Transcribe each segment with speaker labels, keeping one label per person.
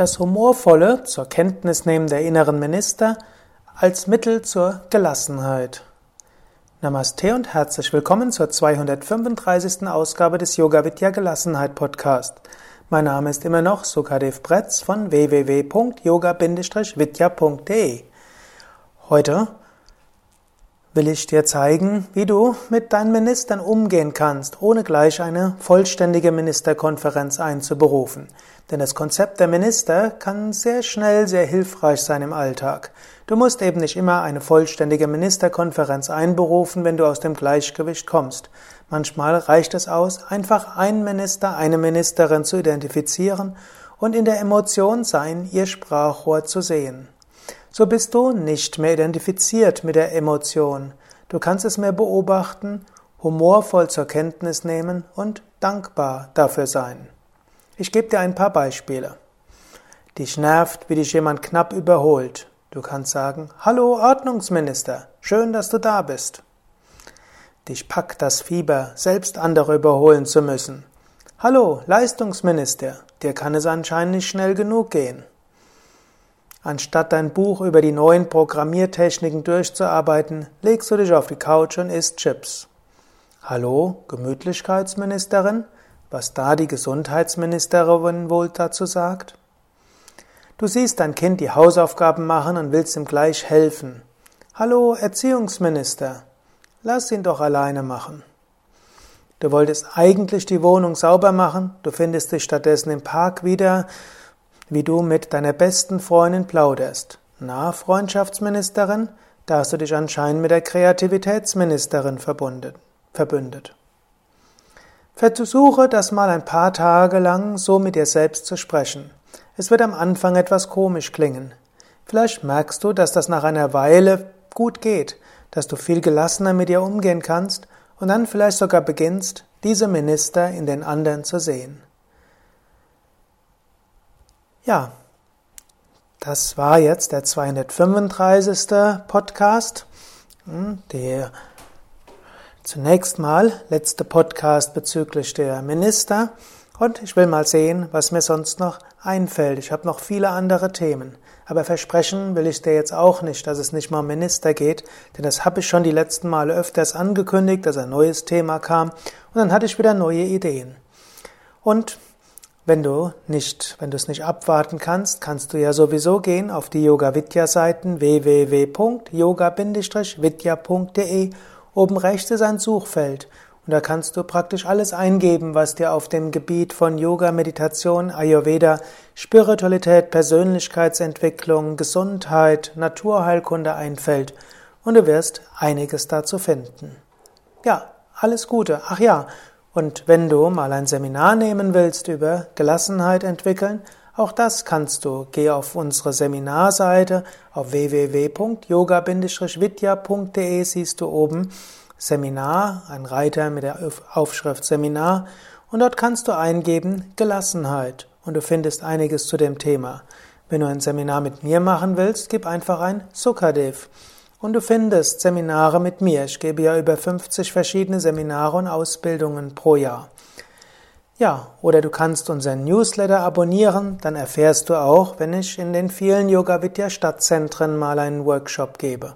Speaker 1: Das Humorvolle zur Kenntnisnehmen der inneren Minister als Mittel zur Gelassenheit. Namaste und herzlich willkommen zur 235. Ausgabe des Yoga Vidya Gelassenheit Podcast. Mein Name ist immer noch Sukadev Bretz von www.yoga-vidya.de. Heute will ich dir zeigen, wie du mit deinen Ministern umgehen kannst, ohne gleich eine vollständige Ministerkonferenz einzuberufen. Denn das Konzept der Minister kann sehr schnell sehr hilfreich sein im Alltag. Du musst eben nicht immer eine vollständige Ministerkonferenz einberufen, wenn du aus dem Gleichgewicht kommst. Manchmal reicht es aus, einfach einen Minister, eine Ministerin zu identifizieren und in der Emotion sein, ihr Sprachrohr zu sehen so bist du nicht mehr identifiziert mit der Emotion. Du kannst es mehr beobachten, humorvoll zur Kenntnis nehmen und dankbar dafür sein. Ich gebe dir ein paar Beispiele. Dich nervt, wie dich jemand knapp überholt. Du kannst sagen, Hallo Ordnungsminister, schön, dass du da bist. Dich packt das Fieber, selbst andere überholen zu müssen. Hallo Leistungsminister, dir kann es anscheinend nicht schnell genug gehen. Anstatt dein Buch über die neuen Programmiertechniken durchzuarbeiten, legst du dich auf die Couch und isst Chips. Hallo, Gemütlichkeitsministerin? Was da die Gesundheitsministerin wohl dazu sagt? Du siehst dein Kind die Hausaufgaben machen und willst ihm gleich helfen. Hallo, Erziehungsminister. Lass ihn doch alleine machen. Du wolltest eigentlich die Wohnung sauber machen, du findest dich stattdessen im Park wieder wie du mit deiner besten Freundin plauderst. Na, Freundschaftsministerin, da hast du dich anscheinend mit der Kreativitätsministerin verbündet. Versuche das mal ein paar Tage lang so mit dir selbst zu sprechen. Es wird am Anfang etwas komisch klingen. Vielleicht merkst du, dass das nach einer Weile gut geht, dass du viel gelassener mit dir umgehen kannst und dann vielleicht sogar beginnst, diese Minister in den anderen zu sehen. Ja, das war jetzt der 235. Podcast. Hm, der zunächst mal letzte Podcast bezüglich der Minister. Und ich will mal sehen, was mir sonst noch einfällt. Ich habe noch viele andere Themen. Aber versprechen will ich dir jetzt auch nicht, dass es nicht mal um Minister geht, denn das habe ich schon die letzten Male öfters angekündigt, dass ein neues Thema kam und dann hatte ich wieder neue Ideen. Und wenn du nicht, wenn du es nicht abwarten kannst, kannst du ja sowieso gehen auf die Yoga Vidya Seiten www.yoga-vidya.de. Oben rechts ist ein Suchfeld und da kannst du praktisch alles eingeben, was dir auf dem Gebiet von Yoga, Meditation, Ayurveda, Spiritualität, Persönlichkeitsentwicklung, Gesundheit, Naturheilkunde einfällt und du wirst einiges dazu finden. Ja, alles Gute. Ach ja, und wenn du mal ein Seminar nehmen willst über Gelassenheit entwickeln, auch das kannst du. Geh auf unsere Seminarseite auf www.yoga-vidya.de siehst du oben Seminar, ein Reiter mit der Aufschrift Seminar und dort kannst du eingeben Gelassenheit und du findest einiges zu dem Thema. Wenn du ein Seminar mit mir machen willst, gib einfach ein Sukadev. Und du findest Seminare mit mir. Ich gebe ja über 50 verschiedene Seminare und Ausbildungen pro Jahr. Ja, oder du kannst unseren Newsletter abonnieren, dann erfährst du auch, wenn ich in den vielen Yoga Vidya Stadtzentren mal einen Workshop gebe.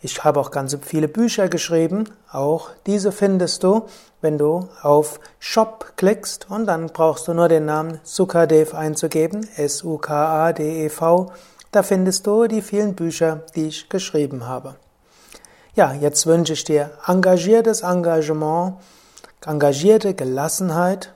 Speaker 1: Ich habe auch ganz viele Bücher geschrieben, auch diese findest du, wenn du auf Shop klickst und dann brauchst du nur den Namen Sukadev einzugeben, S-U-K-A-D-E-V da findest du die vielen Bücher, die ich geschrieben habe. Ja, jetzt wünsche ich dir engagiertes Engagement, engagierte Gelassenheit,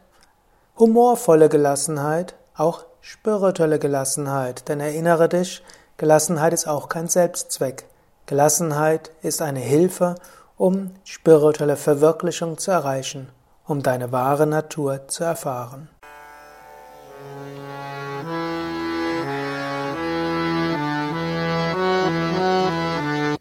Speaker 1: humorvolle Gelassenheit, auch spirituelle Gelassenheit. Denn erinnere dich, Gelassenheit ist auch kein Selbstzweck. Gelassenheit ist eine Hilfe, um spirituelle Verwirklichung zu erreichen, um deine wahre Natur zu erfahren.